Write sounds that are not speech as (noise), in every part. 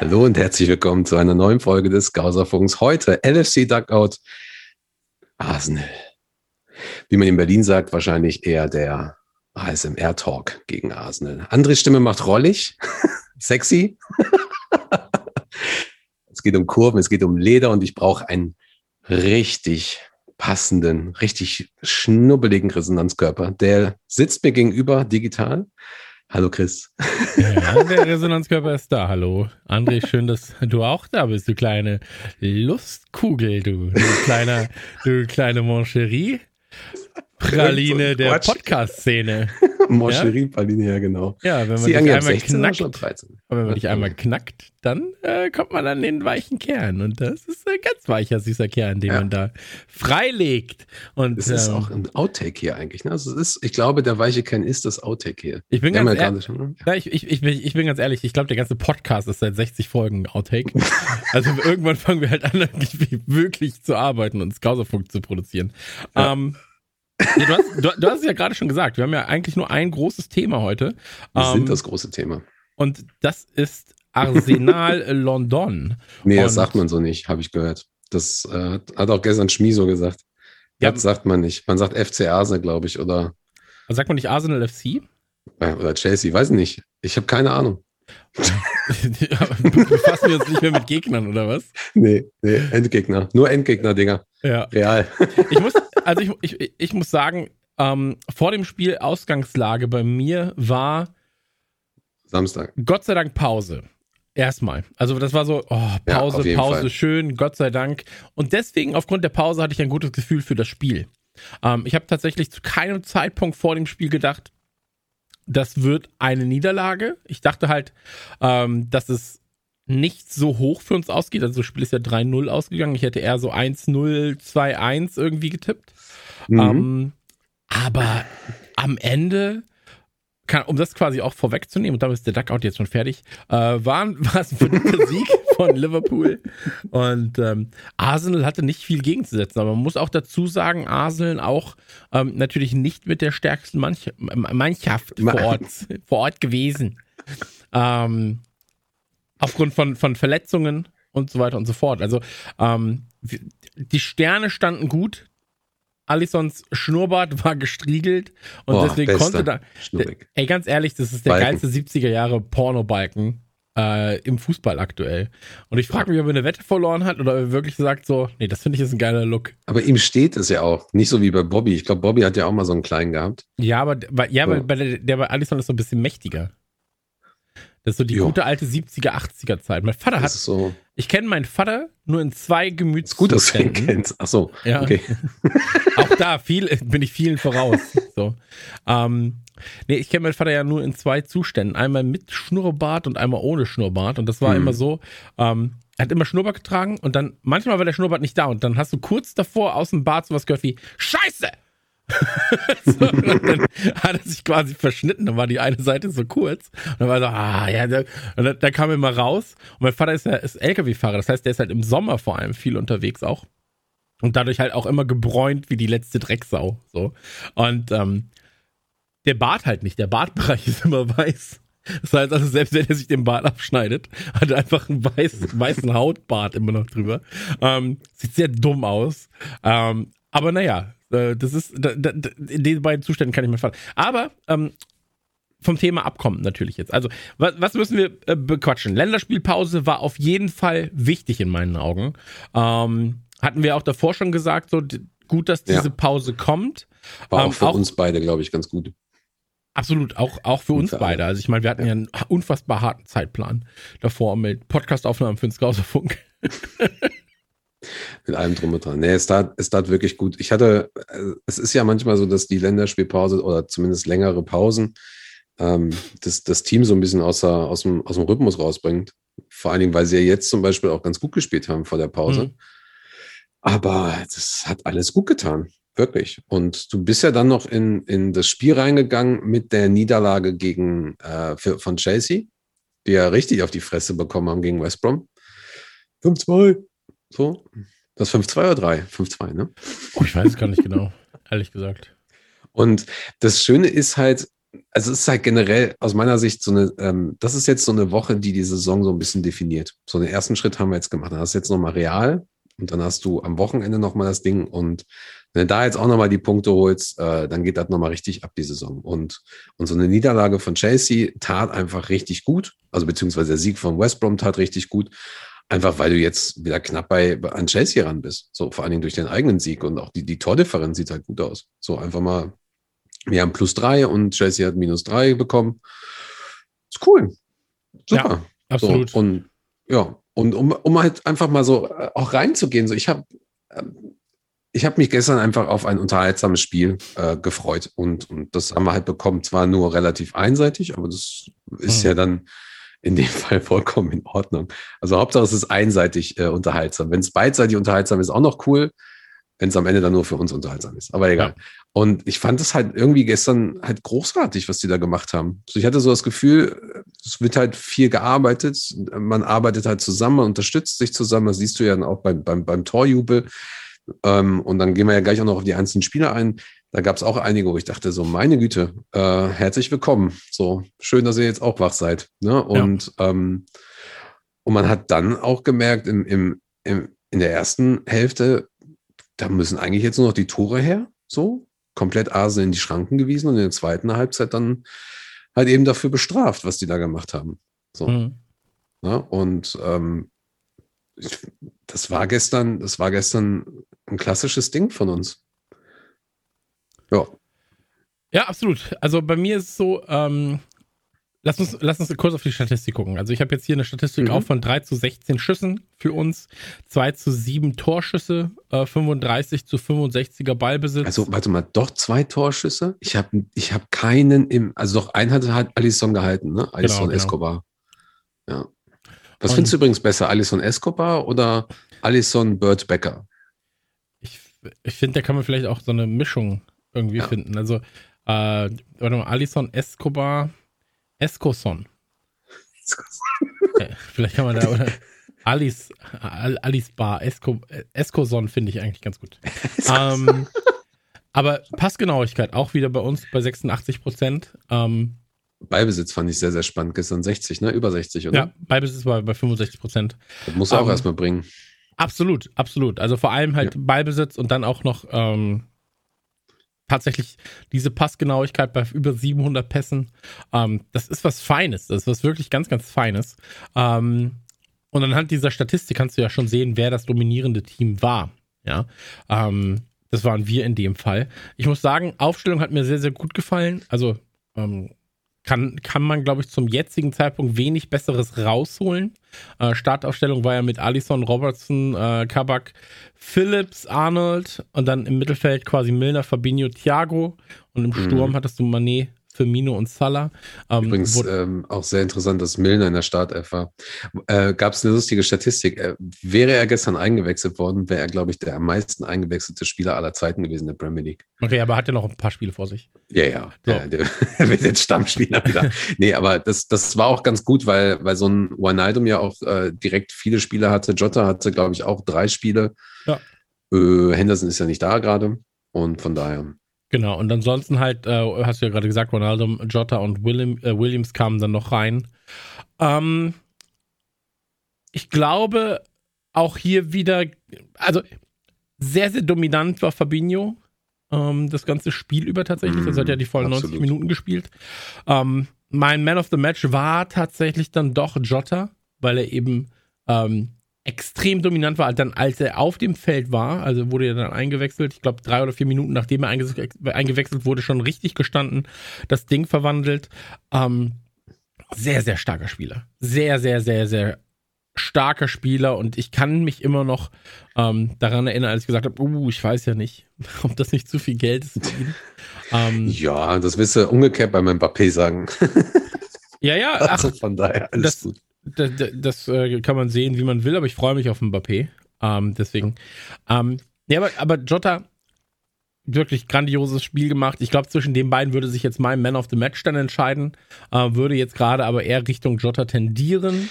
Hallo und herzlich willkommen zu einer neuen Folge des Gauserfunks. Heute LFC Duckout Arsenal. Wie man in Berlin sagt, wahrscheinlich eher der ASMR-Talk gegen Arsenal. Andres Stimme macht rollig, (laughs) sexy. Es geht um Kurven, es geht um Leder und ich brauche einen richtig passenden, richtig schnubbeligen Resonanzkörper. Der sitzt mir gegenüber digital Hallo Chris. Ja, der Resonanzkörper ist da. Hallo. André, schön, dass du auch da bist, du kleine Lustkugel, du, du kleiner, du kleine Moncherie. Praline der Podcast-Szene. (laughs) Moncherie-Praline, ja, genau. Ja, wenn man Sie dich einmal knackt, wenn man dich einmal knackt, dann äh, kommt man an den weichen Kern. Und das ist ein ganz weicher, süßer Kern, den ja. man da freilegt. Und, das ist ähm, auch ein Outtake hier eigentlich. Ne? Also es ist, ich glaube, der weiche Kern ist das Outtake hier. Ich bin, ganz, ehrlich, schon, ja, ich, ich, ich, bin, ich bin ganz ehrlich, ich glaube, der ganze Podcast ist seit 60 Folgen Outtake. (laughs) also irgendwann fangen wir halt an, (laughs) wirklich zu arbeiten und Skauserfunk zu produzieren. Ja. Ähm, Nee, du, hast, du, du, hast es ja gerade schon gesagt, wir haben ja eigentlich nur ein großes Thema heute. Wir ähm, sind das große Thema. Und das ist Arsenal (laughs) London. Nee, das sagt man so nicht, habe ich gehört. Das äh, hat auch gestern Schmi so gesagt. Ja, das sagt man nicht. Man sagt FC Arsenal, glaube ich, oder. Sagt man nicht Arsenal FC? Oder Chelsea, weiß nicht. Ich habe keine Ahnung. (laughs) Befassen wir uns nicht mehr mit Gegnern, oder was? Nee, nee, Endgegner. Nur Endgegner, Dinger. Ja. Real. Ich muss, also ich, ich, ich muss sagen, ähm, vor dem Spiel Ausgangslage bei mir war Samstag. Gott sei Dank Pause. Erstmal. Also das war so, oh, Pause, ja, Pause, Fall. schön, Gott sei Dank. Und deswegen, aufgrund der Pause, hatte ich ein gutes Gefühl für das Spiel. Ähm, ich habe tatsächlich zu keinem Zeitpunkt vor dem Spiel gedacht, das wird eine Niederlage. Ich dachte halt, ähm, dass es nicht so hoch für uns ausgeht. Also das Spiel ist ja 3-0 ausgegangen. Ich hätte eher so 1-0, 2-1 irgendwie getippt. Mhm. Ähm, aber am Ende, kann, um das quasi auch vorwegzunehmen, und damit ist der Duckout jetzt schon fertig, äh, war, (laughs) war es ein verdienter (laughs) Sieg von Liverpool. Und ähm, Arsenal hatte nicht viel gegenzusetzen. Aber man muss auch dazu sagen, Arsenal auch ähm, natürlich nicht mit der stärksten Mannschaft vor Ort, (laughs) vor Ort gewesen. Ähm, aufgrund von, von Verletzungen und so weiter und so fort. Also ähm, die Sterne standen gut. Alisons Schnurrbart (laughs) war gestriegelt und Boah, deswegen konnte da. Ey, ganz ehrlich, das ist der Balken. geilste 70er Jahre Porno-Balken äh, im Fußball aktuell. Und ich frage mich, ob er eine Wette verloren hat oder ob er wirklich sagt so, nee, das finde ich ist ein geiler Look. Aber ihm steht es ja auch. Nicht so wie bei Bobby. Ich glaube, Bobby hat ja auch mal so einen kleinen gehabt. Ja, aber ja, so. bei der, der bei Alison ist so ein bisschen mächtiger. Das ist so die jo. gute alte 70er, 80er Zeit. Mein Vater hat. So. Ich kenne meinen Vater nur in zwei Gemütszuständen. Gut, dass du ihn kennst. Ach so. Ja. Okay. (laughs) Auch da viel, bin ich vielen voraus. So. Ähm, nee, ich kenne meinen Vater ja nur in zwei Zuständen. Einmal mit Schnurrbart und einmal ohne Schnurrbart. Und das war hm. immer so. Ähm, er hat immer Schnurrbart getragen und dann manchmal war der Schnurrbart nicht da und dann hast du kurz davor aus dem Bart sowas gehört wie Scheiße! (laughs) so, dann hat er sich quasi verschnitten, dann war die eine Seite so kurz. Und dann war so, ah, ja, da, und dann kam er mal raus. Und mein Vater ist ja ist LKW-Fahrer, das heißt, der ist halt im Sommer vor allem viel unterwegs auch. Und dadurch halt auch immer gebräunt wie die letzte Drecksau. So. Und ähm, der Bart halt nicht, der Bartbereich ist immer weiß. Das heißt also, selbst wenn er sich den Bart abschneidet, hat er einfach einen weiß, weißen Hautbart immer noch drüber. Ähm, sieht sehr dumm aus. Ähm, aber naja, äh, das ist, da, da, in den beiden Zuständen kann ich mir fallen. Aber ähm, vom Thema Abkommen natürlich jetzt. Also, was, was müssen wir äh, bequatschen? Länderspielpause war auf jeden Fall wichtig in meinen Augen. Ähm, hatten wir auch davor schon gesagt, so gut, dass diese ja. Pause kommt. War auch ähm, für auch, uns beide, glaube ich, ganz gut. Absolut, auch, auch für uns beide. Also ich meine, wir hatten ja. ja einen unfassbar harten Zeitplan davor mit Podcastaufnahmen für den Scouserfunk. (laughs) Mit allem drum und dran. Nee, es tat, es tat wirklich gut. Ich hatte, äh, es ist ja manchmal so, dass die Länderspielpause oder zumindest längere Pausen ähm, das, das Team so ein bisschen aus, aus, dem, aus dem Rhythmus rausbringt. Vor allen Dingen, weil sie ja jetzt zum Beispiel auch ganz gut gespielt haben vor der Pause. Mhm. Aber das hat alles gut getan. Wirklich. Und du bist ja dann noch in, in das Spiel reingegangen mit der Niederlage gegen, äh, für, von Chelsea, die ja richtig auf die Fresse bekommen haben gegen West Brom. 5-2. So. Das 5-2 oder 3? 5-2, ne? Oh, ich weiß es gar nicht genau, (laughs) ehrlich gesagt. Und das Schöne ist halt, also es ist halt generell aus meiner Sicht so eine, ähm, das ist jetzt so eine Woche, die die Saison so ein bisschen definiert. So den ersten Schritt haben wir jetzt gemacht. Dann hast du jetzt nochmal real und dann hast du am Wochenende nochmal das Ding und wenn du da jetzt auch nochmal die Punkte holst, äh, dann geht das nochmal richtig ab, die Saison. Und, und so eine Niederlage von Chelsea tat einfach richtig gut. Also beziehungsweise der Sieg von West Brom tat richtig gut. Einfach weil du jetzt wieder knapp bei, an Chelsea ran bist. So vor allen Dingen durch den eigenen Sieg und auch die, die Tordifferenz sieht halt gut aus. So einfach mal, wir haben plus drei und Chelsea hat minus drei bekommen. Ist cool. Super. Ja, absolut. So, und ja, und um, um halt einfach mal so äh, auch reinzugehen, so ich habe ähm, ich habe mich gestern einfach auf ein unterhaltsames Spiel äh, gefreut und, und das haben wir halt bekommen, zwar nur relativ einseitig, aber das ist mhm. ja dann in dem (laughs) Fall vollkommen in Ordnung. Also Hauptsache es ist einseitig äh, unterhaltsam. Wenn es beidseitig unterhaltsam ist, auch noch cool. Wenn es am Ende dann nur für uns unterhaltsam ist. Aber egal. Ja. Und ich fand es halt irgendwie gestern halt großartig, was die da gemacht haben. Also ich hatte so das Gefühl, es wird halt viel gearbeitet. Man arbeitet halt zusammen, man unterstützt sich zusammen. Das siehst du ja dann auch beim, beim, beim Torjubel. Ähm, und dann gehen wir ja gleich auch noch auf die einzelnen Spieler ein. Da gab es auch einige, wo ich dachte, so, meine Güte, äh, herzlich willkommen. So, schön, dass ihr jetzt auch wach seid. Ne? Und, ja. ähm, und man hat dann auch gemerkt, im, im, im, in der ersten Hälfte, da müssen eigentlich jetzt nur noch die Tore her. So, komplett Asen in die Schranken gewiesen und in der zweiten Halbzeit dann halt eben dafür bestraft, was die da gemacht haben. So. Mhm. Ja, und ähm, das war gestern, das war gestern ein klassisches Ding von uns. Ja. Ja, absolut. Also bei mir ist es so, ähm, lass, uns, lass uns kurz auf die Statistik gucken. Also ich habe jetzt hier eine Statistik mhm. auch von 3 zu 16 Schüssen für uns, 2 zu 7 Torschüsse, äh, 35 zu 65er Ballbesitz. Also warte mal, doch zwei Torschüsse? Ich habe ich hab keinen im, also doch einen hat halt Alisson gehalten, ne? Alisson genau, genau. Escobar. Ja. Was Und findest du übrigens besser, Alisson Escobar oder Alisson Bird Becker? Ich, ich finde, da kann man vielleicht auch so eine Mischung irgendwie ja. finden. Also, äh, warte mal, Alisson Escobar, Escoson. okay, vielleicht kann man da, oder Alice, Alice Bar, Esco, Escoson finde ich eigentlich ganz gut. ähm, aber Passgenauigkeit auch wieder bei uns bei 86 Prozent. Ähm, Ballbesitz fand ich sehr, sehr spannend. Gestern 60, ne? Über 60, oder? Ja, Ballbesitz war bei 65 Prozent. Das muss er auch ähm, erstmal bringen. Absolut, absolut. Also vor allem halt ja. Ballbesitz und dann auch noch ähm, tatsächlich diese Passgenauigkeit bei über 700 Pässen. Ähm, das ist was Feines. Das ist was wirklich ganz, ganz Feines. Ähm, und anhand dieser Statistik kannst du ja schon sehen, wer das dominierende Team war. Ja. Ähm, das waren wir in dem Fall. Ich muss sagen, Aufstellung hat mir sehr, sehr gut gefallen. Also ähm, kann, kann man, glaube ich, zum jetzigen Zeitpunkt wenig Besseres rausholen. Äh, Startaufstellung war ja mit Allison, Robertson, äh, Kabak, Phillips, Arnold und dann im Mittelfeld quasi Milner, Fabinho, Thiago und im mhm. Sturm mhm. hattest du Manet, Firmino und Salah. Ähm, Übrigens ähm, auch sehr interessant, dass Milner in der Startelf war. Äh, Gab es eine lustige Statistik. Äh, wäre er gestern eingewechselt worden, wäre er, glaube ich, der am meisten eingewechselte Spieler aller Zeiten gewesen in der Premier League. Okay, aber hat er noch ein paar Spiele vor sich? Ja, ja. So. ja der, (laughs) der wird jetzt Stammspieler wieder. (laughs) nee, aber das, das war auch ganz gut, weil, weil so ein Wijnaldum ja auch äh, direkt viele Spiele hatte. Jota hatte, glaube ich, auch drei Spiele. Ja. Äh, Henderson ist ja nicht da gerade. Und von daher Genau, und ansonsten halt, äh, hast du ja gerade gesagt, Ronaldo, Jota und William, äh, Williams kamen dann noch rein. Ähm, ich glaube, auch hier wieder, also sehr, sehr dominant war Fabinho ähm, das ganze Spiel über tatsächlich. Mm, also hat ja die vollen absolut. 90 Minuten gespielt. Ähm, mein Man of the Match war tatsächlich dann doch Jota, weil er eben ähm, extrem dominant war, dann als er auf dem Feld war, also wurde er dann eingewechselt, ich glaube drei oder vier Minuten nachdem er eingewechselt wurde, schon richtig gestanden, das Ding verwandelt. Ähm, sehr, sehr starker Spieler. Sehr, sehr, sehr, sehr starker Spieler und ich kann mich immer noch ähm, daran erinnern, als ich gesagt habe, uh, ich weiß ja nicht, (laughs) ob das nicht zu viel Geld ist. Ähm, ja, das wirst du umgekehrt bei meinem Mbappé sagen. ja, ja, (laughs) ach, also von daher alles das, gut das, das äh, kann man sehen, wie man will, aber ich freue mich auf Mbappé. Ähm, deswegen. Ähm, ja, aber, aber Jota, wirklich grandioses Spiel gemacht. Ich glaube, zwischen den beiden würde sich jetzt mein Man of the Match dann entscheiden. Äh, würde jetzt gerade aber eher Richtung Jota tendieren.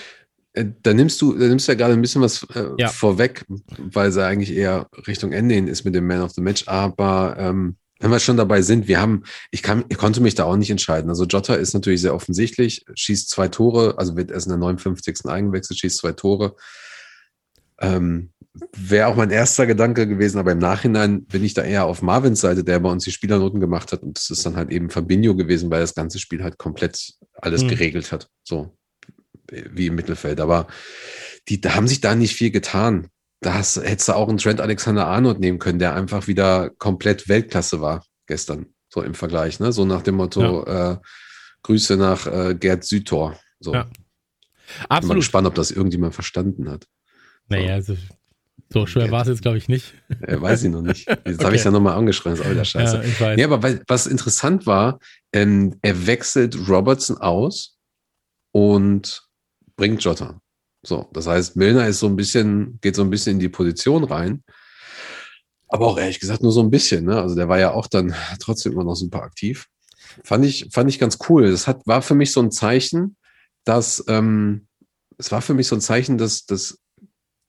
äh, da nimmst du, da nimmst du ja gerade ein bisschen was äh, ja. vorweg, weil es eigentlich eher Richtung Ende hin ist mit dem Man of the Match. Aber ähm, wenn wir schon dabei sind, wir haben, ich kann, ich konnte mich da auch nicht entscheiden. Also Jota ist natürlich sehr offensichtlich, schießt zwei Tore, also wird erst in der 59. eingewechselt, schießt zwei Tore. Ähm, Wäre auch mein erster Gedanke gewesen, aber im Nachhinein bin ich da eher auf Marvins Seite, der bei uns die Spielernoten gemacht hat. Und das ist dann halt eben Fabinho gewesen, weil das ganze Spiel halt komplett alles mhm. geregelt hat. So wie im Mittelfeld. Aber die da haben sich da nicht viel getan. Da hast, hättest du auch einen Trent Alexander Arnold nehmen können, der einfach wieder komplett Weltklasse war gestern, so im Vergleich. Ne? So nach dem Motto, ja. äh, Grüße nach äh, Gerd Südtor. So. Ja. Absolut. Bin mal gespannt, ob das irgendjemand verstanden hat. Naja, also so schwer war es jetzt, glaube ich, nicht. Äh, weiß ich noch nicht. (laughs) Jetzt okay. habe ich ja nochmal angeschrieben, das ist auch wieder scheiße. Ja. Nee, aber was interessant war, ähm, er wechselt Robertson aus und bringt Jota. So, das heißt, Milner ist so ein bisschen, geht so ein bisschen in die Position rein. Aber auch ehrlich gesagt nur so ein bisschen. Ne? Also der war ja auch dann (laughs) trotzdem immer noch super aktiv. Fand ich, fand ich ganz cool. Das hat, war für mich so ein Zeichen, dass ähm, es war für mich so ein Zeichen, dass, dass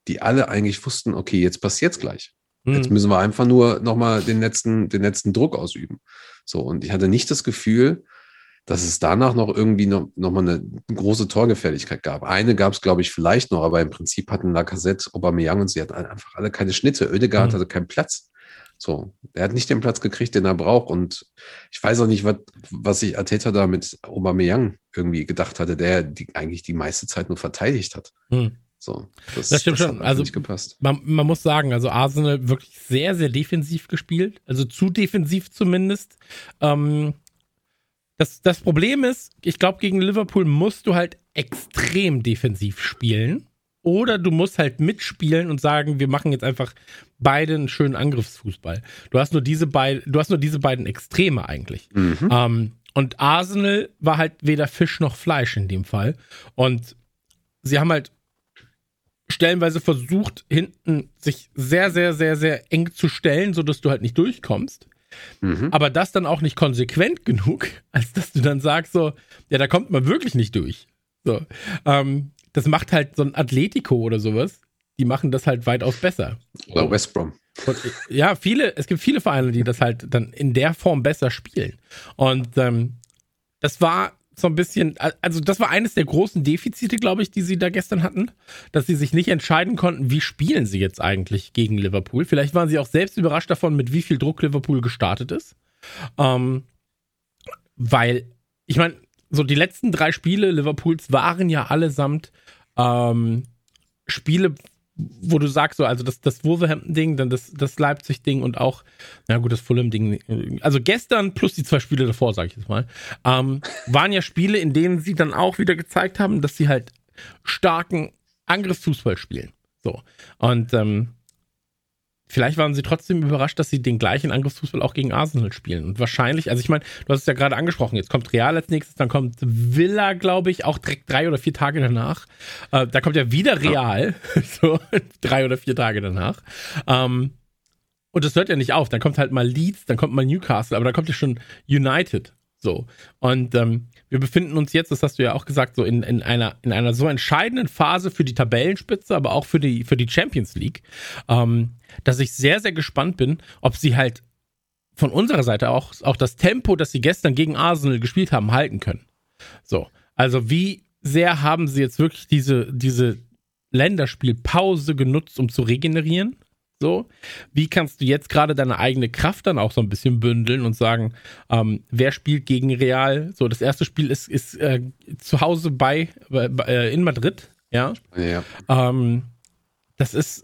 die alle eigentlich wussten, okay, jetzt passiert's gleich. Mhm. Jetzt müssen wir einfach nur nochmal den letzten, den letzten Druck ausüben. So, und ich hatte nicht das Gefühl, dass es danach noch irgendwie noch, noch mal eine große Torgefährlichkeit gab. Eine gab es, glaube ich, vielleicht noch, aber im Prinzip hatten Lacazette, Aubameyang und sie hatten einfach alle keine Schnitte. Oedegaard mhm. hatte keinen Platz. So, er hat nicht den Platz gekriegt, den er braucht. Und ich weiß auch nicht, was, was sich Ateta da mit Aubameyang irgendwie gedacht hatte, der die, eigentlich die meiste Zeit nur verteidigt hat. Mhm. So, das, das stimmt das schon. Also man, man, muss sagen, also Arsenal wirklich sehr, sehr defensiv gespielt, also zu defensiv zumindest. Ähm, das, das Problem ist, ich glaube, gegen Liverpool musst du halt extrem defensiv spielen. Oder du musst halt mitspielen und sagen, wir machen jetzt einfach beide einen schönen Angriffsfußball. Du hast nur diese beiden, du hast nur diese beiden Extreme eigentlich. Mhm. Ähm, und Arsenal war halt weder Fisch noch Fleisch in dem Fall. Und sie haben halt stellenweise versucht, hinten sich sehr, sehr, sehr, sehr eng zu stellen, sodass du halt nicht durchkommst. Mhm. Aber das dann auch nicht konsequent genug, (laughs) als dass du dann sagst so, ja, da kommt man wirklich nicht durch. So, ähm, das macht halt so ein Atletico oder sowas. Die machen das halt weitaus besser. Oder West Brom. Und, ja, viele, es gibt viele Vereine, die das halt dann in der Form besser spielen. Und ähm, das war so ein bisschen, also das war eines der großen Defizite, glaube ich, die sie da gestern hatten, dass sie sich nicht entscheiden konnten, wie spielen sie jetzt eigentlich gegen Liverpool. Vielleicht waren sie auch selbst überrascht davon, mit wie viel Druck Liverpool gestartet ist. Ähm, weil, ich meine, so die letzten drei Spiele Liverpools waren ja allesamt ähm, Spiele, wo du sagst, so, also das, das Wolverhampton-Ding, dann das, das Leipzig-Ding und auch, na gut, das Fulham-Ding, also gestern plus die zwei Spiele davor, sage ich jetzt mal, ähm, waren ja Spiele, in denen sie dann auch wieder gezeigt haben, dass sie halt starken Angriffsfußball spielen. So. Und ähm, vielleicht waren sie trotzdem überrascht, dass sie den gleichen Angriffsfußball auch gegen Arsenal spielen. Und wahrscheinlich, also ich meine, du hast es ja gerade angesprochen, jetzt kommt Real als nächstes, dann kommt Villa, glaube ich, auch direkt drei oder vier Tage danach. Äh, da kommt ja wieder Real, ja. (laughs) so drei oder vier Tage danach. Ähm, und das hört ja nicht auf. Dann kommt halt mal Leeds, dann kommt mal Newcastle, aber dann kommt ja schon United. So. Und ähm, wir befinden uns jetzt, das hast du ja auch gesagt, so in, in, einer, in einer so entscheidenden Phase für die Tabellenspitze, aber auch für die, für die Champions League, ähm, dass ich sehr, sehr gespannt bin, ob sie halt von unserer Seite auch, auch das Tempo, das sie gestern gegen Arsenal gespielt haben, halten können. So. Also, wie sehr haben sie jetzt wirklich diese, diese Länderspielpause genutzt, um zu regenerieren? So, wie kannst du jetzt gerade deine eigene Kraft dann auch so ein bisschen bündeln und sagen, ähm, wer spielt gegen Real? So, das erste Spiel ist, ist äh, zu Hause bei, äh, in Madrid, ja. ja. Ähm, das ist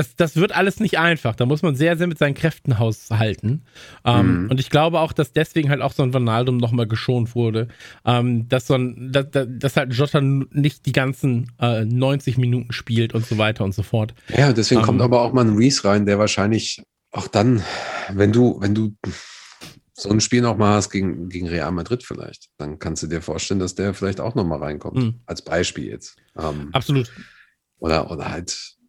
das, das wird alles nicht einfach. Da muss man sehr, sehr mit seinen Kräften haushalten. Ähm, mhm. Und ich glaube auch, dass deswegen halt auch so ein Vanaldum nochmal geschont wurde. Ähm, dass so ein, dass, dass halt Jota nicht die ganzen äh, 90 Minuten spielt und so weiter und so fort. Ja, deswegen ähm, kommt aber auch mal ein Reese rein, der wahrscheinlich auch dann, wenn du, wenn du so ein Spiel nochmal hast gegen, gegen Real Madrid vielleicht, dann kannst du dir vorstellen, dass der vielleicht auch nochmal reinkommt. Mhm. Als Beispiel jetzt. Ähm, Absolut. Oder, oder halt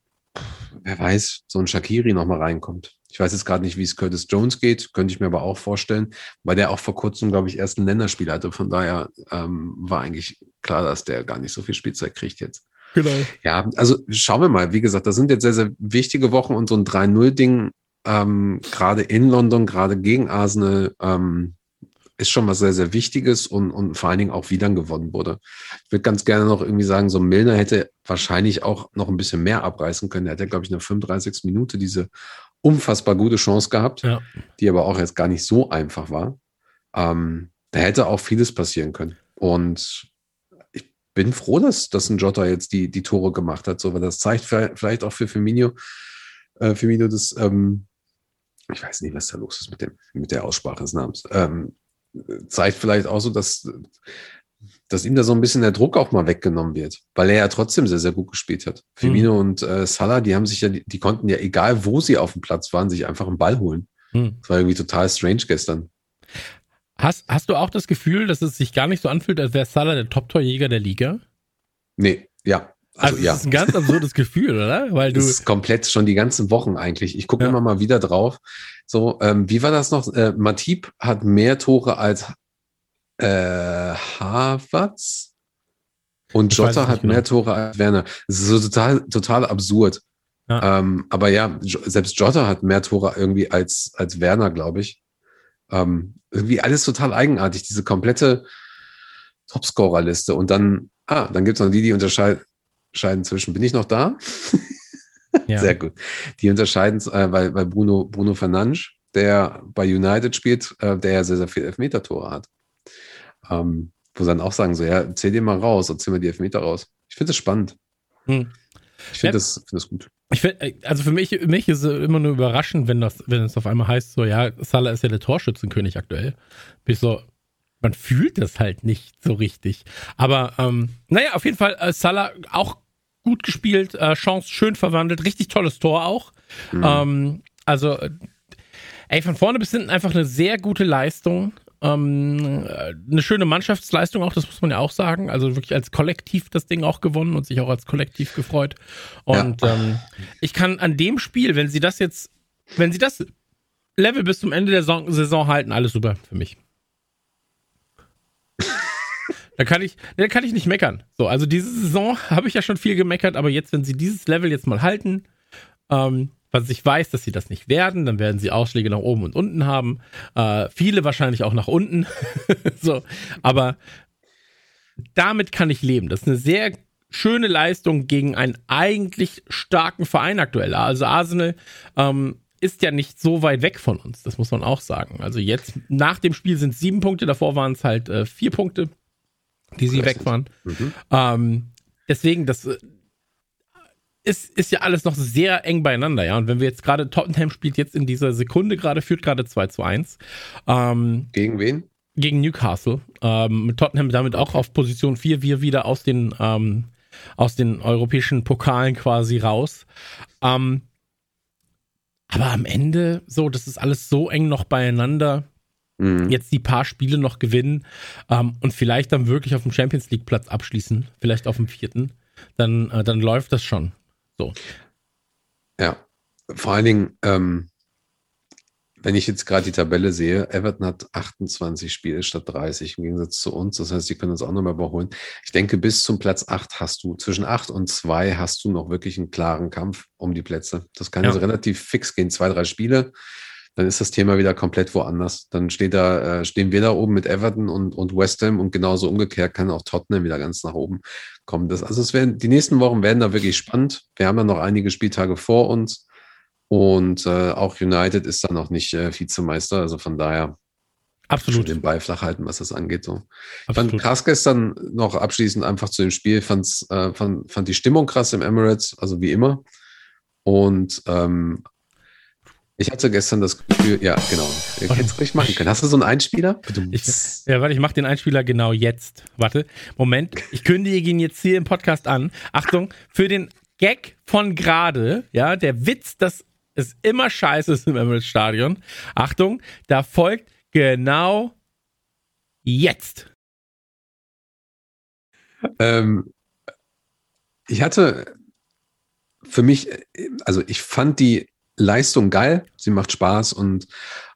wer weiß, so ein Shakiri nochmal reinkommt. Ich weiß jetzt gerade nicht, wie es Curtis Jones geht, könnte ich mir aber auch vorstellen, weil der auch vor kurzem, glaube ich, erst ein Länderspiel hatte. Von daher ähm, war eigentlich klar, dass der gar nicht so viel Spielzeit kriegt jetzt. Genau. Ja, also schauen wir mal. Wie gesagt, das sind jetzt sehr, sehr wichtige Wochen und so ein 3-0-Ding, ähm, gerade in London, gerade gegen Arsenal, ähm, ist schon was sehr, sehr Wichtiges und, und vor allen Dingen auch, wie dann gewonnen wurde. Ich würde ganz gerne noch irgendwie sagen, so Milner hätte wahrscheinlich auch noch ein bisschen mehr abreißen können. Er hat ja, glaube ich, in der 35. Minute diese unfassbar gute Chance gehabt, ja. die aber auch jetzt gar nicht so einfach war. Ähm, da hätte auch vieles passieren können. Und ich bin froh, dass, dass ein Jota jetzt die, die Tore gemacht hat, so, weil das zeigt vielleicht auch für Firmino, äh, Firmino das, ähm, ich weiß nicht, was da los ist mit, dem, mit der Aussprache des Namens, ähm, zeigt vielleicht auch so, dass, dass ihm da so ein bisschen der Druck auch mal weggenommen wird, weil er ja trotzdem sehr, sehr gut gespielt hat. Firmino mhm. und äh, Salah, die haben sich ja, die, die, konnten ja, egal wo sie auf dem Platz waren, sich einfach einen Ball holen. Mhm. Das war irgendwie total strange gestern. Hast, hast du auch das Gefühl, dass es sich gar nicht so anfühlt, als wäre Salah der Top-Torjäger der Liga? Nee, ja. Also, also ja. Das ist ein ganz absurdes Gefühl, oder? Weil du. Das ist komplett schon die ganzen Wochen eigentlich. Ich gucke ja. immer mal wieder drauf. So, ähm, wie war das noch? Äh, Matip hat mehr Tore als äh, Havertz und Jota hat genau. mehr Tore als Werner. Das ist so total, total absurd. Ja. Ähm, aber ja, selbst Jota hat mehr Tore irgendwie als, als Werner, glaube ich. Ähm, irgendwie alles total eigenartig, diese komplette Topscorer-Liste. Und dann, ah, dann gibt es noch die, die unterscheiden zwischen, bin ich noch da? Ja. Sehr gut. Die unterscheiden, äh, weil, weil Bruno, Bruno Fernandes, der bei United spielt, äh, der ja sehr, sehr viele Elfmeter-Tore hat. Ähm, wo sie dann auch sagen, so, ja, zähl dir mal raus, und zähl mir die Elfmeter raus. Ich finde das spannend. Hm. Ich finde ja. das, find das gut. Ich find, äh, also für mich, mich ist es immer nur überraschend, wenn das, wenn es auf einmal heißt, so, ja, Salah ist ja der Torschützenkönig aktuell. Bin ich so, man fühlt das halt nicht so richtig. Aber ähm, naja, auf jeden Fall äh, Salah auch gut gespielt, äh, Chance schön verwandelt, richtig tolles Tor auch. Mhm. Ähm, also, äh, ey, von vorne bis hinten einfach eine sehr gute Leistung. Ähm, äh, eine schöne Mannschaftsleistung auch, das muss man ja auch sagen. Also wirklich als Kollektiv das Ding auch gewonnen und sich auch als Kollektiv gefreut. Und ja. ähm, ich kann an dem Spiel, wenn sie das jetzt, wenn sie das Level bis zum Ende der Saison halten, alles super für mich. Da kann ich, da kann ich nicht meckern. So, also diese Saison habe ich ja schon viel gemeckert, aber jetzt, wenn sie dieses Level jetzt mal halten, ähm, was ich weiß, dass sie das nicht werden, dann werden sie Ausschläge nach oben und unten haben. Äh, viele wahrscheinlich auch nach unten. (laughs) so, aber damit kann ich leben. Das ist eine sehr schöne Leistung gegen einen eigentlich starken Verein aktuell. Also Arsenal ähm, ist ja nicht so weit weg von uns, das muss man auch sagen. Also jetzt nach dem Spiel sind es sieben Punkte, davor waren es halt äh, vier Punkte die sie weg waren. Mhm. Ähm, deswegen, das äh, ist, ist ja alles noch sehr eng beieinander, ja. Und wenn wir jetzt gerade, Tottenham spielt jetzt in dieser Sekunde gerade, führt gerade 2 zu 1. Ähm, gegen wen? Gegen Newcastle. Ähm, mit Tottenham damit auch auf Position 4, wir wieder aus den, ähm, aus den europäischen Pokalen quasi raus. Ähm, aber am Ende, so, das ist alles so eng noch beieinander mhm. jetzt die paar Spiele noch gewinnen ähm, und vielleicht dann wirklich auf dem Champions League Platz abschließen, vielleicht auf dem vierten, dann, äh, dann läuft das schon. So. Ja, vor allen Dingen, ähm, wenn ich jetzt gerade die Tabelle sehe, Everton hat 28 Spiele statt 30 im Gegensatz zu uns. Das heißt, sie können uns auch nochmal überholen. Ich denke, bis zum Platz 8 hast du, zwischen 8 und 2 hast du noch wirklich einen klaren Kampf um die Plätze. Das kann ja. also relativ fix gehen. Zwei, drei Spiele dann ist das Thema wieder komplett woanders. Dann steht da, äh, stehen wir da oben mit Everton und, und West Ham und genauso umgekehrt kann auch Tottenham wieder ganz nach oben kommen. Das, also es werden, die nächsten Wochen werden da wirklich spannend. Wir haben ja noch einige Spieltage vor uns und äh, auch United ist da noch nicht äh, Vizemeister. Also von daher Absolut. den Ball flach halten, was das angeht. So. Ich fand krass gestern noch abschließend einfach zu dem Spiel, fand's, äh, fand, fand die Stimmung krass im Emirates, also wie immer. Und ähm, ich hatte gestern das Gefühl, ja, genau. Hättest ruhig machen können. Hast du so einen Einspieler? Ich, ja, warte, ich mache den Einspieler genau jetzt. Warte, Moment. Ich kündige ihn jetzt hier im Podcast an. Achtung, für den Gag von gerade, ja, der Witz, dass es immer scheiße ist im Emirates Stadion. Achtung, da folgt genau jetzt. Ähm, ich hatte für mich, also ich fand die Leistung geil, sie macht Spaß und,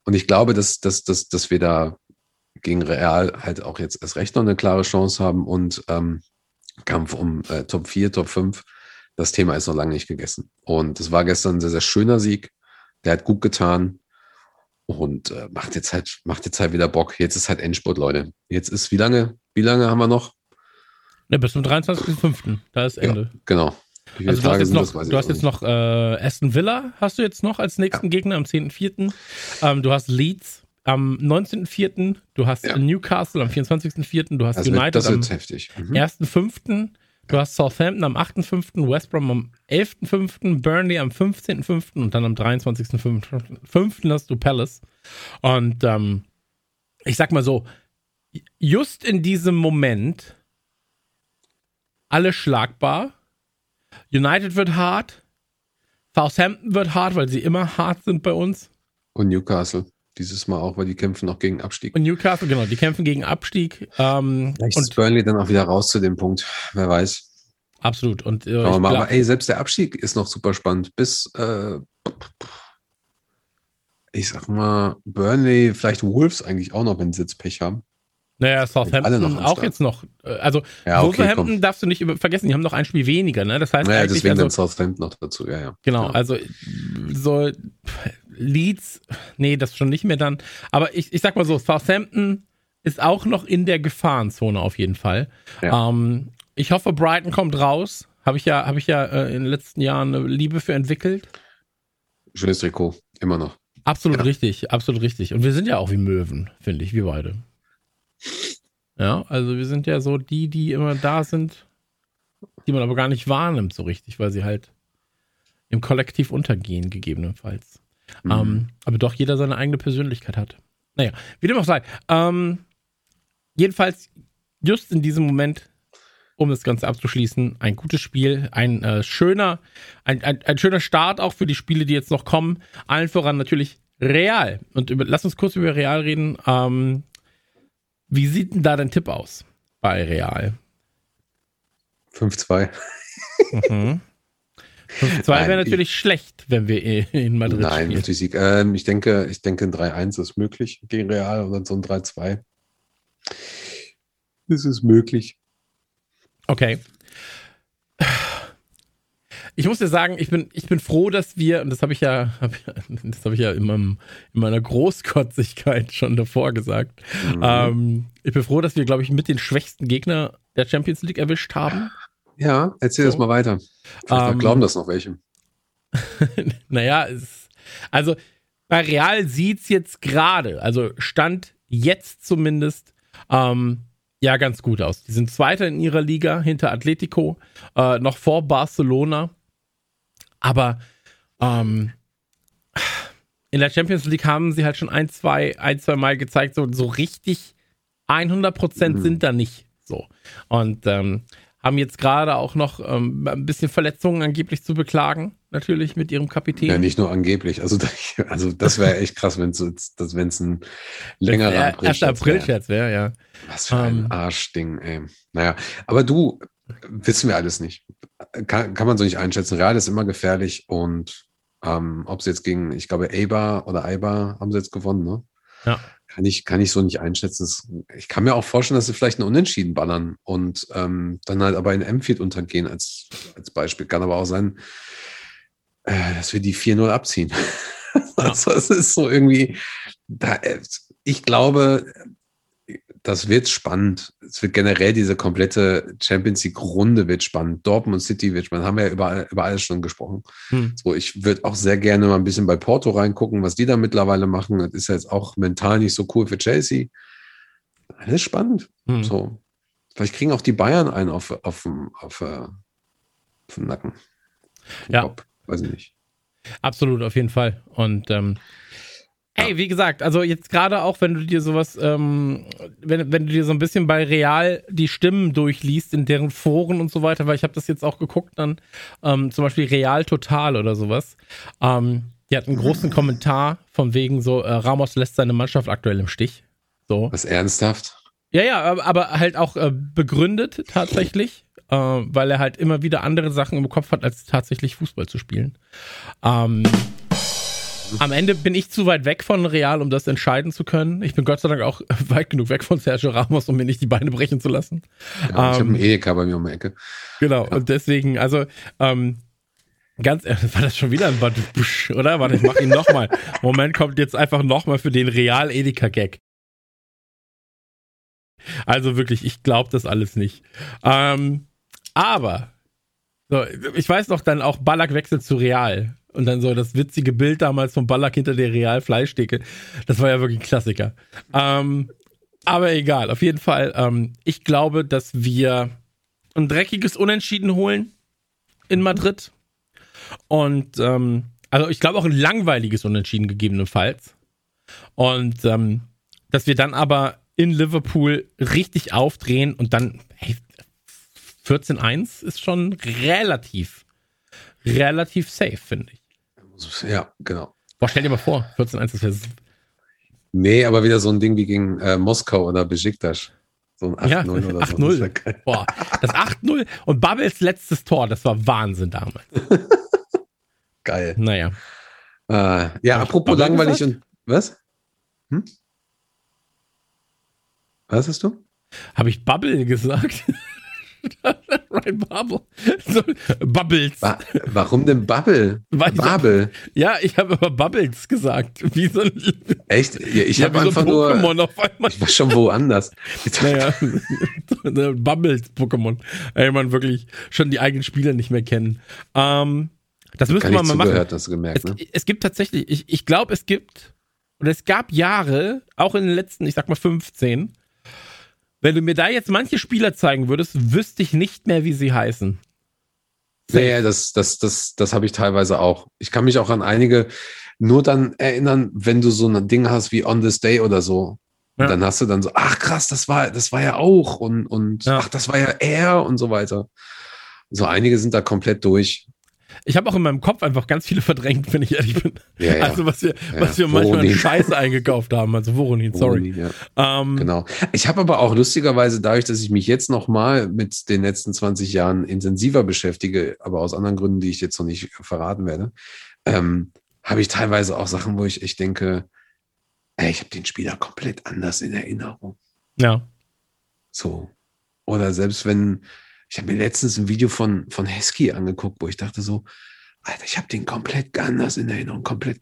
und ich glaube, dass, dass, dass, dass wir da gegen Real halt auch jetzt erst recht noch eine klare Chance haben und ähm, Kampf um äh, Top 4, Top 5. Das Thema ist noch lange nicht gegessen. Und es war gestern ein sehr, sehr schöner Sieg. Der hat gut getan und äh, macht jetzt halt, macht jetzt halt wieder Bock. Jetzt ist halt Endspurt, Leute. Jetzt ist, wie lange, wie lange haben wir noch? Ne, bis zum 23.05. Da ist Ende. Ja, genau. Also du hast jetzt noch, du hast jetzt noch äh, Aston Villa, hast du jetzt noch als nächsten ja. Gegner am 10.04. Ähm, du hast Leeds am 19.04., du hast ja. Newcastle am 24.04., du hast das United wird, am mhm. 1.05., du hast Southampton am 8.05., West Brom am 11.05., Burnley am 15.05. und dann am 23.05. hast du Palace. Und ähm, ich sag mal so, just in diesem Moment alle schlagbar. United wird hart. Southampton wird hart, weil sie immer hart sind bei uns. Und Newcastle. Dieses Mal auch, weil die kämpfen noch gegen Abstieg. Und Newcastle, genau, die kämpfen gegen Abstieg. Ähm, Vielleicht und ist Burnley dann auch wieder raus zu dem Punkt. Wer weiß. Absolut. Und, äh, mal, aber ey, selbst der Abstieg ist noch super spannend. Bis, äh, ich sag mal, Burnley, vielleicht Wolves eigentlich auch noch, wenn sie jetzt Pech haben. Naja, Southampton auch jetzt noch. Äh, also, ja, okay, Wolverhampton komm. darfst du nicht vergessen, die haben noch ein Spiel weniger, ne? Das heißt, naja, deswegen also, dann Southampton noch dazu, ja, ja. Genau, ja. also so Leeds, nee, das schon nicht mehr dann. Aber ich, ich sag mal so, Southampton ist auch noch in der Gefahrenzone auf jeden Fall. Ja. Ähm, ich hoffe, Brighton kommt raus. Habe ich ja, habe ich ja äh, in den letzten Jahren eine Liebe für entwickelt. Schönes Trikot, immer noch. Absolut ja. richtig, absolut richtig. Und wir sind ja auch wie Möwen, finde ich, wir beide. Ja, also wir sind ja so die, die immer da sind, die man aber gar nicht wahrnimmt so richtig, weil sie halt im Kollektiv untergehen, gegebenenfalls. Mhm. Ähm, aber doch jeder seine eigene Persönlichkeit hat. Naja, wie dem auch sei. Ähm, jedenfalls, just in diesem Moment, um das Ganze abzuschließen, ein gutes Spiel, ein äh, schöner, ein, ein, ein, schöner Start auch für die Spiele, die jetzt noch kommen. Allen voran natürlich Real. Und über, lass uns kurz über Real reden. Ähm, wie sieht denn da dein Tipp aus bei Real? 5-2. Mhm. 5-2 wäre natürlich schlecht, wenn wir in Madrid Nein, spielen. Nein, Sieg. Ähm, ich denke, ich denke, ein 3-1 ist möglich gegen Real oder so ein 3-2. Das ist möglich. Okay ich muss dir sagen, ich bin, ich bin froh, dass wir, und das habe ich ja, hab, das habe ich ja in, meinem, in, meiner Großkotzigkeit schon davor gesagt. Mhm. Ähm, ich bin froh, dass wir, glaube ich, mit den schwächsten Gegner der Champions League erwischt haben. Ja, erzähl so. das mal weiter. Vielleicht ähm, glauben das noch welche. (laughs) naja, es, also bei Real sieht es jetzt gerade, also Stand jetzt zumindest, ähm, ja, ganz gut aus. Die sind Zweiter in ihrer Liga hinter Atletico, äh, noch vor Barcelona. Aber ähm, in der Champions League haben sie halt schon ein, zwei, ein, zwei Mal gezeigt, so, so richtig 100 Prozent mhm. sind da nicht so. Und ähm, haben jetzt gerade auch noch ähm, ein bisschen Verletzungen angeblich zu beklagen, natürlich mit ihrem Kapitän. Ja, nicht nur angeblich. Also, also das wäre echt krass, wenn es ein längerer April-Scherz wäre. April wär, ja. Was für ein um, ähm. Arschding, ey. Naja, aber du, wissen wir alles nicht kann, kann man so nicht einschätzen. Real ist immer gefährlich und ähm, ob sie jetzt gegen, ich glaube, Eibar oder Eibar haben sie jetzt gewonnen, ne? Ja. Kann ich, kann ich so nicht einschätzen. Ich kann mir auch vorstellen, dass sie vielleicht einen Unentschieden ballern und ähm, dann halt aber in Emfield untergehen als, als Beispiel. Kann aber auch sein, äh, dass wir die 4-0 abziehen. (laughs) Ja. also es ist so irgendwie, da, äh, ich glaube, das wird spannend. Es wird generell diese komplette Champions League Runde wird spannend. Dortmund City wird spannend. Haben wir ja über, über alles schon gesprochen. Hm. So, ich würde auch sehr gerne mal ein bisschen bei Porto reingucken, was die da mittlerweile machen. Das ist jetzt auch mental nicht so cool für Chelsea. Alles spannend. Hm. So. Vielleicht kriegen auch die Bayern einen auf, auf, auf, äh, auf den Nacken. Auf ja. Kopf. Weiß ich nicht. Absolut, auf jeden Fall. Und ähm, Ey, wie gesagt, also jetzt gerade auch, wenn du dir sowas, ähm, wenn, wenn du dir so ein bisschen bei Real die Stimmen durchliest in deren Foren und so weiter, weil ich habe das jetzt auch geguckt dann, ähm, zum Beispiel Real Total oder sowas. Ähm, die hat einen großen Kommentar von wegen so, äh, Ramos lässt seine Mannschaft aktuell im Stich. So. Was ernsthaft? Ja, ja, aber halt auch äh, begründet tatsächlich, äh, weil er halt immer wieder andere Sachen im Kopf hat, als tatsächlich Fußball zu spielen. Ähm, Am Ende bin ich zu weit weg von Real, um das entscheiden zu können. Ich bin Gott sei Dank auch (laughs) weit genug weg von Sergio Ramos, um mir nicht die Beine brechen zu lassen. Ja, ich habe einen ähm, Edeka bei mir um die Ecke. Genau, ja. und deswegen, also, ähm, ganz ehrlich, (laughs) war das schon wieder ein Busch, oder? Warte, ich mach ihn nochmal. (laughs) Moment, kommt jetzt einfach nochmal für den Real Edeka-Gag. Also wirklich, ich glaube das alles nicht. Ähm, aber, so, ich weiß noch dann auch, Ballack wechselt zu Real. Und dann so das witzige Bild damals von Ballack hinter der Real Fleischdecke. Das war ja wirklich ein Klassiker. Ähm, aber egal, auf jeden Fall. Ähm, ich glaube, dass wir ein dreckiges Unentschieden holen in Madrid. Und ähm, also ich glaube auch ein langweiliges Unentschieden gegebenenfalls. Und ähm, dass wir dann aber in Liverpool richtig aufdrehen und dann hey, 14-1 ist schon relativ, relativ safe, finde ich. Ja, genau. Boah, stell dir mal vor, 14-1 ist ja. Nee, aber wieder so ein Ding wie gegen äh, Moskau oder Besiktas. So ein 8-0 ja, oder 8 so. Das Boah, das 8-0 und Bubbles letztes Tor, das war Wahnsinn damals. (laughs) Geil. Naja. Äh, ja, apropos Bubble langweilig gesagt? und. Was? Hm? Was hast du? Habe ich Bubble gesagt? (laughs) (laughs) Ryan Bubble. So, Bubbles. Wa warum denn Bubble? Bubble. Ja, ich habe aber Bubbles gesagt. Wie so ein, Echt? Ja, ich ja, habe einfach so nur. Auf einmal. Ich war schon woanders. (laughs) naja, (laughs) Bubbles Pokémon. Ey, man wirklich schon die eigenen Spieler nicht mehr kennen. Ähm, das müssen wir mal machen. Hast du gemerkt, es, ne? es gibt tatsächlich, ich, ich glaube, es gibt, und es gab Jahre, auch in den letzten, ich sag mal 15, wenn du mir da jetzt manche Spieler zeigen würdest, wüsste ich nicht mehr, wie sie heißen. Naja, das, das, das, das habe ich teilweise auch. Ich kann mich auch an einige nur dann erinnern, wenn du so ein Ding hast wie On This Day oder so. Ja. Dann hast du dann so, ach krass, das war, das war ja auch und, und ja. ach, das war ja er und so weiter. So einige sind da komplett durch. Ich habe auch in meinem Kopf einfach ganz viele verdrängt, wenn ich ehrlich bin. Ja, ja. Also was wir, was wir manchmal an Scheiße eingekauft haben. Also Voronin, sorry. Voronin, ähm, genau. Ich habe aber auch lustigerweise dadurch, dass ich mich jetzt nochmal mit den letzten 20 Jahren intensiver beschäftige, aber aus anderen Gründen, die ich jetzt noch nicht verraten werde, ähm, habe ich teilweise auch Sachen, wo ich echt denke, ey, ich habe den Spieler komplett anders in Erinnerung. Ja. So. Oder selbst wenn, ich habe mir letztens ein Video von, von Hesky angeguckt, wo ich dachte so, Alter, ich habe den komplett anders in Erinnerung, komplett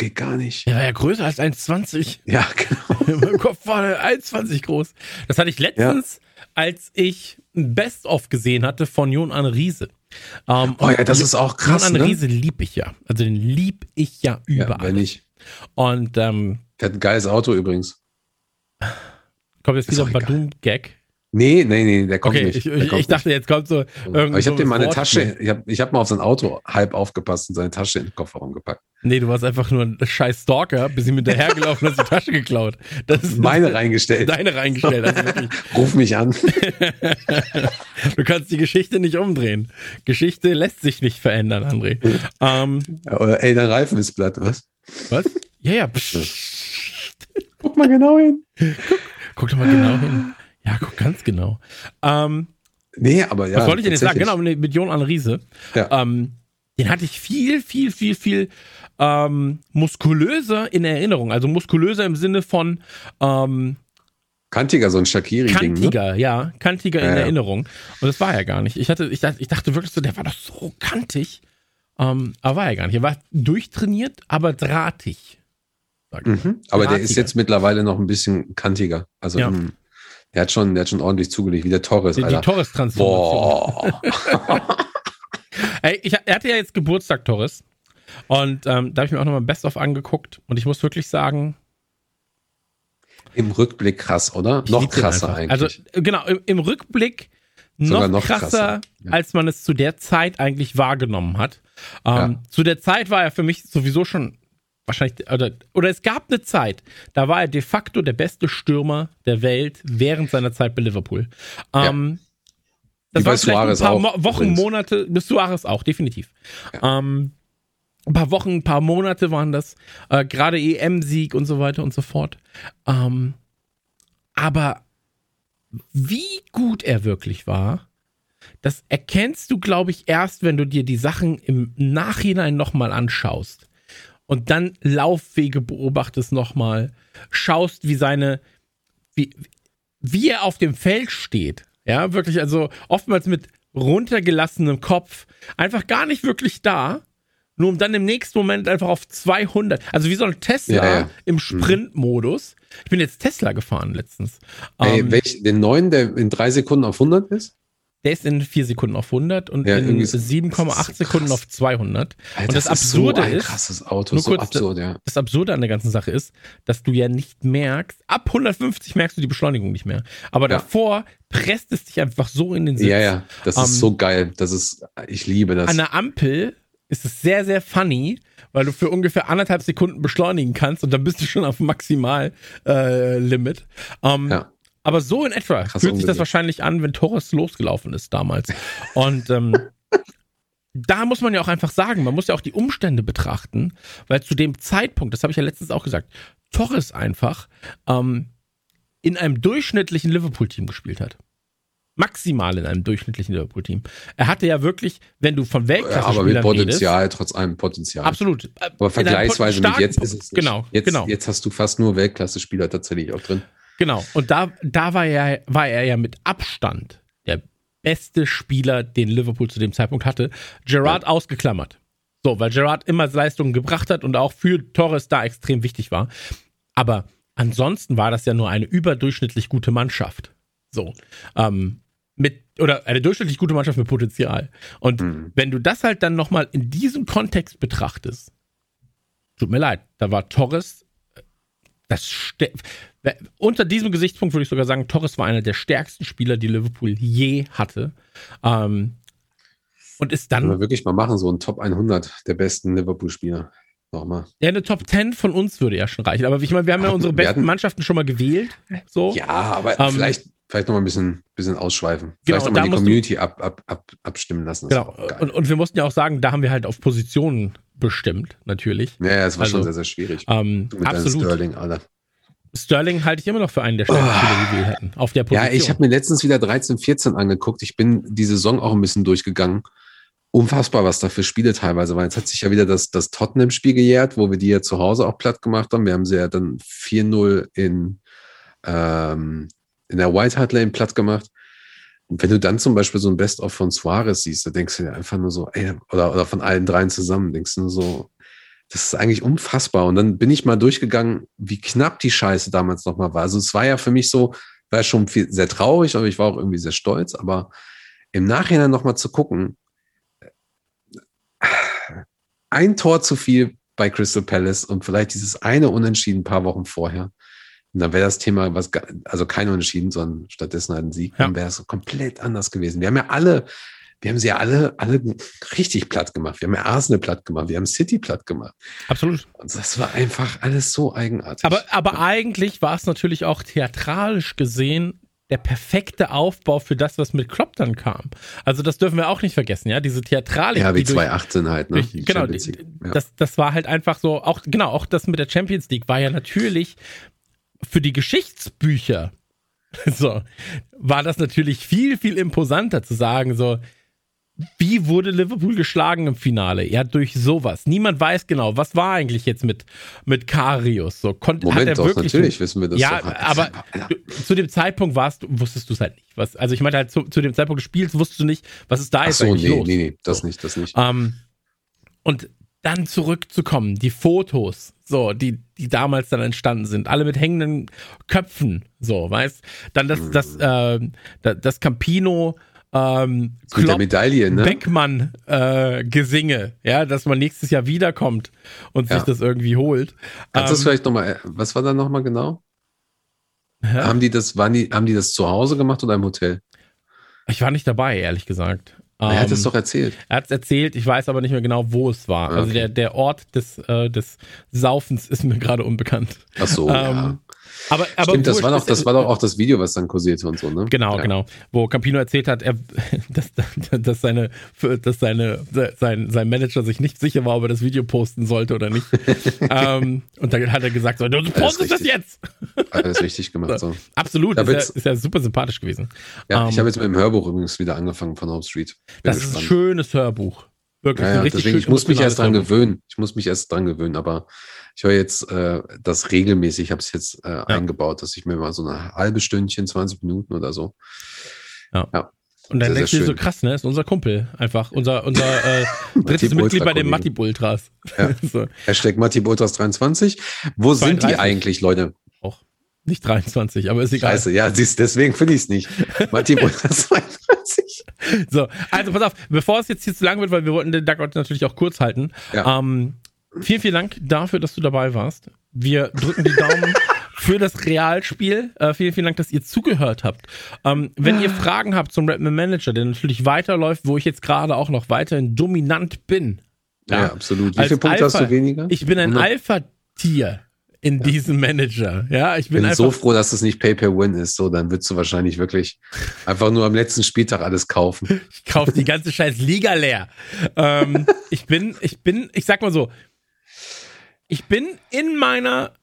geht gar nicht. Ja, ja, größer als 1,20. (laughs) Ja, genau. (laughs) in meinem Kopf war der 1,20 groß. Das hatte ich letztens, ja. als ich ein Best-of gesehen hatte von Jon An Riese. Ähm, oh ja, das ist auch krass. Jon An ne? Riese lieb ich ja. Also den lieb ich ja überall. Ja, wenn nicht. Und ähm, der hat ein geiles Auto übrigens. Kommt jetzt wieder ein Badum-Gag. Nee, nee, nee, der kommt okay, nicht. Ich, ich, ich dachte, jetzt kommt so Aber ich habe dem meine Tasche, ich habe ich hab mal auf sein Auto halb aufgepasst und seine Tasche in den Kofferraum gepackt. Nee, du warst einfach nur ein scheiß Stalker, bis ihm hinterhergelaufen und hast die Tasche geklaut. Das ist meine reingestellt. Deine reingestellt. Also (laughs) Ruf mich an. (laughs) du kannst die Geschichte nicht umdrehen. Geschichte lässt sich nicht verändern, André. ähm, Oder ey, dein Reifen ist platt, was? Was? Ja, ja. Guck mal genau hin. Guck, guck doch mal genau hin. Ja, guck ganz genau. Ähm, nee, aber ja. Was wollte ich denn jetzt sagen? Genau, mit Jon Riese. Ja. Ähm, den hatte ich viel, viel, viel, viel ähm, muskulöser in Erinnerung. Also muskulöser im Sinne von ähm, Kantiger, so ein Shakiri-Ding. Ne? Kantiger, ne? ja. Kantiger ja, in ja. Erinnerung. Und das war er gar nicht. Ich, hatte, ich, dachte, ich dachte wirklich so, der war doch so kantig. Ähm, aber war er gar nicht. Er war durchtrainiert, aber drahtig. Mhm. Aber der ist jetzt mittlerweile noch ein bisschen kantiger. Also ja. im, der hat schon, der hat schon ordentlich zugelegt, wie der Torres. Die, die Torres-Transformation. (laughs) Ey, ich, er hatte ja jetzt Geburtstag, Torres. Und ähm, da habe ich mir auch nochmal Best of angeguckt. Und ich muss wirklich sagen. Im Rückblick krass, oder? Noch krasser eigentlich. Also, genau, im, im Rückblick noch, noch krasser, krasser. Ja. als man es zu der Zeit eigentlich wahrgenommen hat. Ähm, ja. Zu der Zeit war er für mich sowieso schon wahrscheinlich, oder, oder es gab eine Zeit, da war er de facto der beste Stürmer der Welt während seiner Zeit bei Liverpool. Ähm, ja. Das war vielleicht ein paar auch, Wochen, übrigens. Monate, bis Suarez auch, definitiv. Ja. Ähm, ein paar Wochen, ein paar Monate waren das. Äh, Gerade EM-Sieg und so weiter und so fort. Ähm, aber wie gut er wirklich war, das erkennst du, glaube ich, erst, wenn du dir die Sachen im Nachhinein nochmal anschaust. Und dann Laufwege beobachtest nochmal, schaust, wie seine, wie, wie er auf dem Feld steht. Ja, wirklich, also oftmals mit runtergelassenem Kopf, einfach gar nicht wirklich da, nur um dann im nächsten Moment einfach auf 200, also wie so ein Tesla ja, ja. im mhm. Sprintmodus. Ich bin jetzt Tesla gefahren letztens. Ey, ähm, welch, den neuen, der in drei Sekunden auf 100 ist? Der ist in vier Sekunden auf 100 und ja, in 7,8 Sekunden auf 200. Alter, und das, das Absurde ist, so ein krasses Auto, nur so kurz, absurd, ja. Das Absurde an der ganzen Sache ist, dass du ja nicht merkst, ab 150 merkst du die Beschleunigung nicht mehr. Aber ja. davor presst es dich einfach so in den Sitz. Ja, ja, das ist um, so geil. Das ist, ich liebe das. An der Ampel ist es sehr, sehr funny, weil du für ungefähr anderthalb Sekunden beschleunigen kannst und dann bist du schon auf Maximal-Limit. Äh, um, ja. Aber so in etwa Krass fühlt sich das wahrscheinlich an, wenn Torres losgelaufen ist damals. Und ähm, (laughs) da muss man ja auch einfach sagen, man muss ja auch die Umstände betrachten, weil zu dem Zeitpunkt, das habe ich ja letztens auch gesagt, Torres einfach ähm, in einem durchschnittlichen Liverpool-Team gespielt hat. Maximal in einem durchschnittlichen Liverpool-Team. Er hatte ja wirklich, wenn du von Weltklasse aber mit Potenzial, redest, trotz allem Potenzial. Absolut. Aber vergleichsweise mit jetzt ist es nicht. Genau, jetzt, genau. jetzt hast du fast nur Weltklasse-Spieler tatsächlich auch drin. Genau. Und da, da war, er, war er ja mit Abstand der beste Spieler, den Liverpool zu dem Zeitpunkt hatte. Gerard ja. ausgeklammert. So, weil Gerard immer Leistungen gebracht hat und auch für Torres da extrem wichtig war. Aber ansonsten war das ja nur eine überdurchschnittlich gute Mannschaft. So. Ähm, mit, oder eine durchschnittlich gute Mannschaft mit Potenzial. Und mhm. wenn du das halt dann nochmal in diesem Kontext betrachtest, tut mir leid, da war Torres das unter diesem Gesichtspunkt würde ich sogar sagen, Torres war einer der stärksten Spieler, die Liverpool je hatte. Ähm, und ist dann. Können wir wirklich mal machen, so ein Top 100 der besten Liverpool-Spieler. Nochmal. Ja, eine Top 10 von uns würde ja schon reichen. Aber ich meine, wir haben ja (laughs) unsere besten hatten, Mannschaften schon mal gewählt. So. Ja, aber ähm, vielleicht, vielleicht nochmal ein bisschen, bisschen ausschweifen. Vielleicht genau, nochmal die Community du, ab, ab, ab, abstimmen lassen. Genau. Und, und wir mussten ja auch sagen, da haben wir halt auf Positionen bestimmt, natürlich. Ja, es war also, schon sehr, sehr schwierig. Ähm, mit absolut. Sterling, Alter. Sterling halte ich immer noch für einen der stärksten oh. Spieler, die wir hätten. Auf der Position. Ja, ich habe mir letztens wieder 13, 14 angeguckt. Ich bin die Saison auch ein bisschen durchgegangen. Unfassbar, was da für Spiele teilweise waren. Jetzt hat sich ja wieder das, das Tottenham-Spiel gejährt, wo wir die ja zu Hause auch platt gemacht haben. Wir haben sie ja dann 4-0 in, ähm, in der White Hart Lane platt gemacht. Und wenn du dann zum Beispiel so ein Best-of von Suarez siehst, da denkst du dir einfach nur so, ey, oder, oder von allen dreien zusammen, denkst du nur so, das ist eigentlich unfassbar. Und dann bin ich mal durchgegangen, wie knapp die Scheiße damals nochmal war. Also es war ja für mich so, war schon viel, sehr traurig, aber ich war auch irgendwie sehr stolz. Aber im Nachhinein nochmal zu gucken, ein Tor zu viel bei Crystal Palace und vielleicht dieses eine Unentschieden ein paar Wochen vorher. Und dann wäre das Thema, was, also kein Unentschieden, sondern stattdessen halt ein Sieg, ja. dann wäre es komplett anders gewesen. Wir haben ja alle wir haben sie ja alle, alle richtig platt gemacht. Wir haben ja Arsenal platt gemacht, wir haben City platt gemacht. Absolut. Und das war einfach alles so eigenartig. Aber, aber eigentlich war es natürlich auch theatralisch gesehen der perfekte Aufbau für das, was mit Klopp dann kam. Also das dürfen wir auch nicht vergessen, ja, diese Theatralik. Ja, wie 2018 halt, ne? Durch, genau, ja. das, das war halt einfach so, auch, genau, auch das mit der Champions League war ja natürlich für die Geschichtsbücher (laughs) so, war das natürlich viel, viel imposanter zu sagen, so, wie wurde Liverpool geschlagen im Finale? Ja, durch sowas. Niemand weiß genau, was war eigentlich jetzt mit, mit Karius. So, Moment, hat er doch, wirklich natürlich wissen wir das. Ja, doch. aber du, zu dem Zeitpunkt warst, wusstest du es halt nicht. Was, also ich meine halt, zu, zu dem Zeitpunkt gespielt, wusstest du nicht, was ist da Ach jetzt so, eigentlich nee, los? Nee, nee, das so. nicht, das nicht. Ähm, und dann zurückzukommen, die Fotos, so, die, die damals dann entstanden sind, alle mit hängenden Köpfen, so, weißt? Dann das, das, äh, das Campino ähm, Klopp, der Medaille, ne? Beckmann äh, Gesinge, ja, dass man nächstes Jahr wiederkommt und ja. sich das irgendwie holt. Kannst du das ähm, vielleicht nochmal, äh, was war da nochmal genau? Hä? Haben die das, waren die, haben die das zu Hause gemacht oder im Hotel? Ich war nicht dabei, ehrlich gesagt. Er hat es ähm, doch erzählt. Er hat es erzählt, ich weiß aber nicht mehr genau, wo es war. Also okay. Also der, der Ort des, äh, des Saufens ist mir gerade unbekannt. Ach so, ähm, ja. Aber, aber Stimmt, das war, doch, das war doch auch das Video, was dann kursierte und so, ne? Genau, ja. genau. Wo Campino erzählt hat, er, (laughs) dass, dass, seine, dass seine, sein, sein Manager sich nicht sicher war, ob er das Video posten sollte oder nicht. (laughs) ähm, und dann hat er gesagt, so, du postest das jetzt. Alles richtig gemacht. (laughs) So. Absolut, ist ja, ist ja, super sympathisch gewesen. Ja, um, ich ähm, habe jetzt mit dem Hörbuch übrigens wieder angefangen von Home Street. Bin das gespannt. ist ein schönes Hörbuch. Wirklich, ja, ja, deswegen, ich muss mich erst dran gewöhnen. Ich muss mich erst dran gewöhnen, aber ich höre jetzt äh, das regelmäßig. Ich habe es jetzt äh, ja. eingebaut, dass ich mir mal so eine halbe Stündchen, 20 Minuten oder so. Ja. ja. Und dann denkst du so krass, ne? Ist unser Kumpel. Einfach unser, unser äh, (laughs) drittes Mitglied bei den Matip Ultras. Ja. (laughs) so. Hashtag Matip Ultras 23. Wo 32. sind die eigentlich, Leute? Auch. Nicht 23, aber ist egal. Scheiße, ja, deswegen finde ich es nicht. Matip Ultras 22. (laughs) So, also pass auf, bevor es jetzt hier zu lang wird, weil wir wollten den Duckout natürlich auch kurz halten. Ja. Ähm, vielen, vielen Dank dafür, dass du dabei warst. Wir drücken die Daumen (laughs) für das Realspiel. Äh, vielen, vielen Dank, dass ihr zugehört habt. Ähm, wenn ihr Fragen habt zum Redman Manager, der natürlich weiterläuft, wo ich jetzt gerade auch noch weiterhin dominant bin. Ja, ja absolut. Wie viele Punkte Alpha, hast du weniger? Ich bin ein Alpha-Tier in ja. diesem Manager. Ja, ich bin, bin so froh, dass es nicht Pay-Per-Win ist. So, dann würdest du wahrscheinlich wirklich einfach nur am letzten Spieltag alles kaufen. (laughs) Ich kaufe die ganze scheiß Liga leer. ähm, (laughs) ich bin, ich bin, ich sag mal so, ich bin in meiner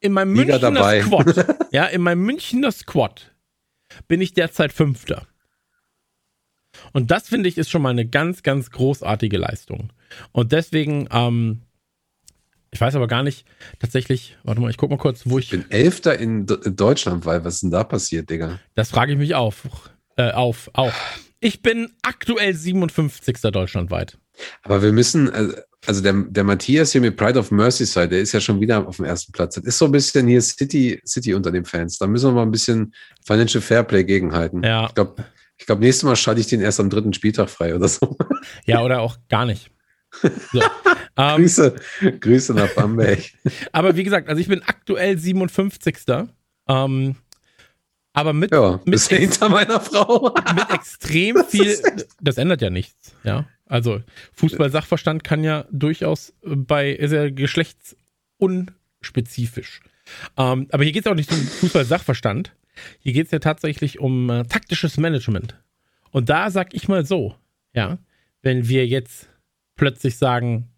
in meinem Liga Münchner dabei. Squad, (laughs) ja, in meinem Münchner Squad bin ich derzeit Fünfter. Und das finde ich ist schon mal eine ganz, ganz großartige Leistung. Und deswegen, ähm, ich weiß aber gar nicht tatsächlich, warte mal, ich guck mal kurz, wo ich. Ich bin Elfter in, in Deutschland, weil was ist denn da passiert, Digga? Das frage ich mich auf. Äh, auf, auch. Ich bin aktuell 57. deutschlandweit. Aber wir müssen, äh, also der, der Matthias hier mit Pride of Merseyside, der ist ja schon wieder auf dem ersten Platz. Das ist so ein bisschen hier City, City unter den Fans. Da müssen wir mal ein bisschen Financial Fairplay gegenhalten. Ja. Ich glaube, ich glaube, nächstes Mal schalte ich den erst am dritten Spieltag frei oder so. Ja, oder auch gar nicht. So. (laughs) ähm, Grüße, Grüße nach Bamberg. (laughs) aber wie gesagt, also ich bin aktuell 57. Ähm, aber mit, ja, mit hinter meiner Frau. (laughs) mit extrem (laughs) viel. Das ändert ja nichts, ja. Also Fußball-Sachverstand kann ja durchaus bei, ist ja geschlechtsunspezifisch. Ähm, aber hier geht es auch nicht um Fußball-Sachverstand. Hier geht es ja tatsächlich um äh, taktisches Management. Und da sag ich mal so, ja, wenn wir jetzt plötzlich sagen,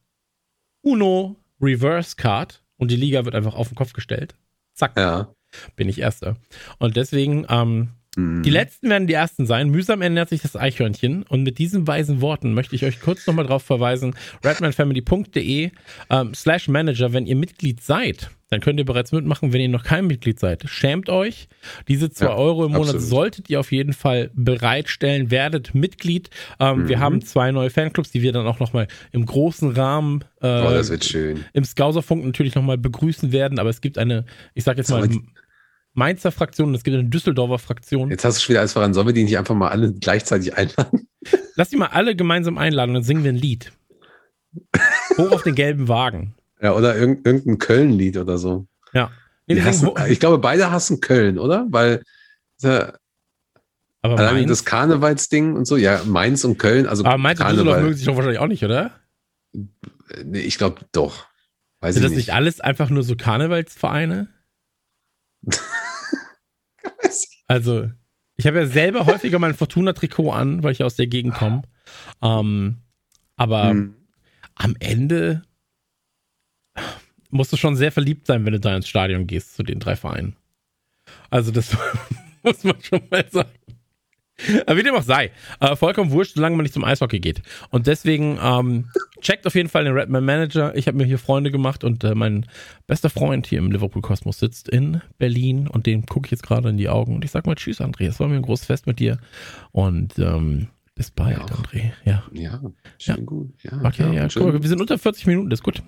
Uno Reverse Card und die Liga wird einfach auf den Kopf gestellt, zack, ja. bin ich Erster. Und deswegen ähm, Mhm. Die letzten werden die ersten sein. Mühsam ernährt sich das Eichhörnchen. Und mit diesen weisen Worten möchte ich euch kurz nochmal darauf verweisen: redmanfamily.de ähm, slash Manager, wenn ihr Mitglied seid. Dann könnt ihr bereits mitmachen, wenn ihr noch kein Mitglied seid. Schämt euch. Diese zwei ja, Euro im Monat absolut. solltet ihr auf jeden Fall bereitstellen. Werdet Mitglied. Ähm, mhm. Wir haben zwei neue Fanclubs, die wir dann auch nochmal im großen Rahmen äh, oh, das wird schön. im Scouserfunk natürlich nochmal begrüßen werden. Aber es gibt eine, ich sag jetzt mal, Mainzer Fraktion und es gibt eine Düsseldorfer Fraktion. Jetzt hast du schon wieder alles voran. Sollen wir die nicht einfach mal alle gleichzeitig einladen? Lass die mal alle gemeinsam einladen und dann singen wir ein Lied. Hoch auf den gelben Wagen. Ja, oder irgendein Köln-Lied oder so. Ja. Nee, hassen, ich glaube, beide hassen Köln, oder? Weil äh, aber Mainz? das Karnevalsding und so, ja, Mainz und Köln, also Aber Mainz Karneval. und Düsseldorf mögen sich doch wahrscheinlich auch nicht, oder? Nee, ich glaube doch. Weiß Sind das nicht. nicht alles einfach nur so Karnevalsvereine? (laughs) Also, ich habe ja selber häufiger mein Fortuna-Trikot an, weil ich aus der Gegend komme. Ähm, aber hm. am Ende musst du schon sehr verliebt sein, wenn du da ins Stadion gehst zu den drei Vereinen. Also, das (laughs) muss man schon mal sagen. Aber wie dem auch sei, äh, vollkommen wurscht, solange man nicht zum Eishockey geht. Und deswegen ähm, checkt auf jeden Fall den Redman Manager. Ich habe mir hier Freunde gemacht und äh, mein bester Freund hier im Liverpool Kosmos sitzt in Berlin und dem gucke ich jetzt gerade in die Augen und ich sag mal Tschüss, André. Es war mir ein großes Fest mit dir und ähm, bis bald, ja. André. Ja, ja schön ja. gut. Ja, okay, ja, schön. Guck, wir sind unter 40 Minuten, das ist gut.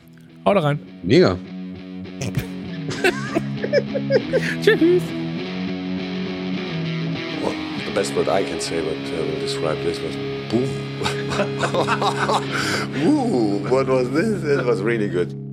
Hau da rein. Mega. (laughs) (laughs) Tschüss. Best word I can say, but uh, will describe this was boom. (laughs) Ooh, what was this? It was really good.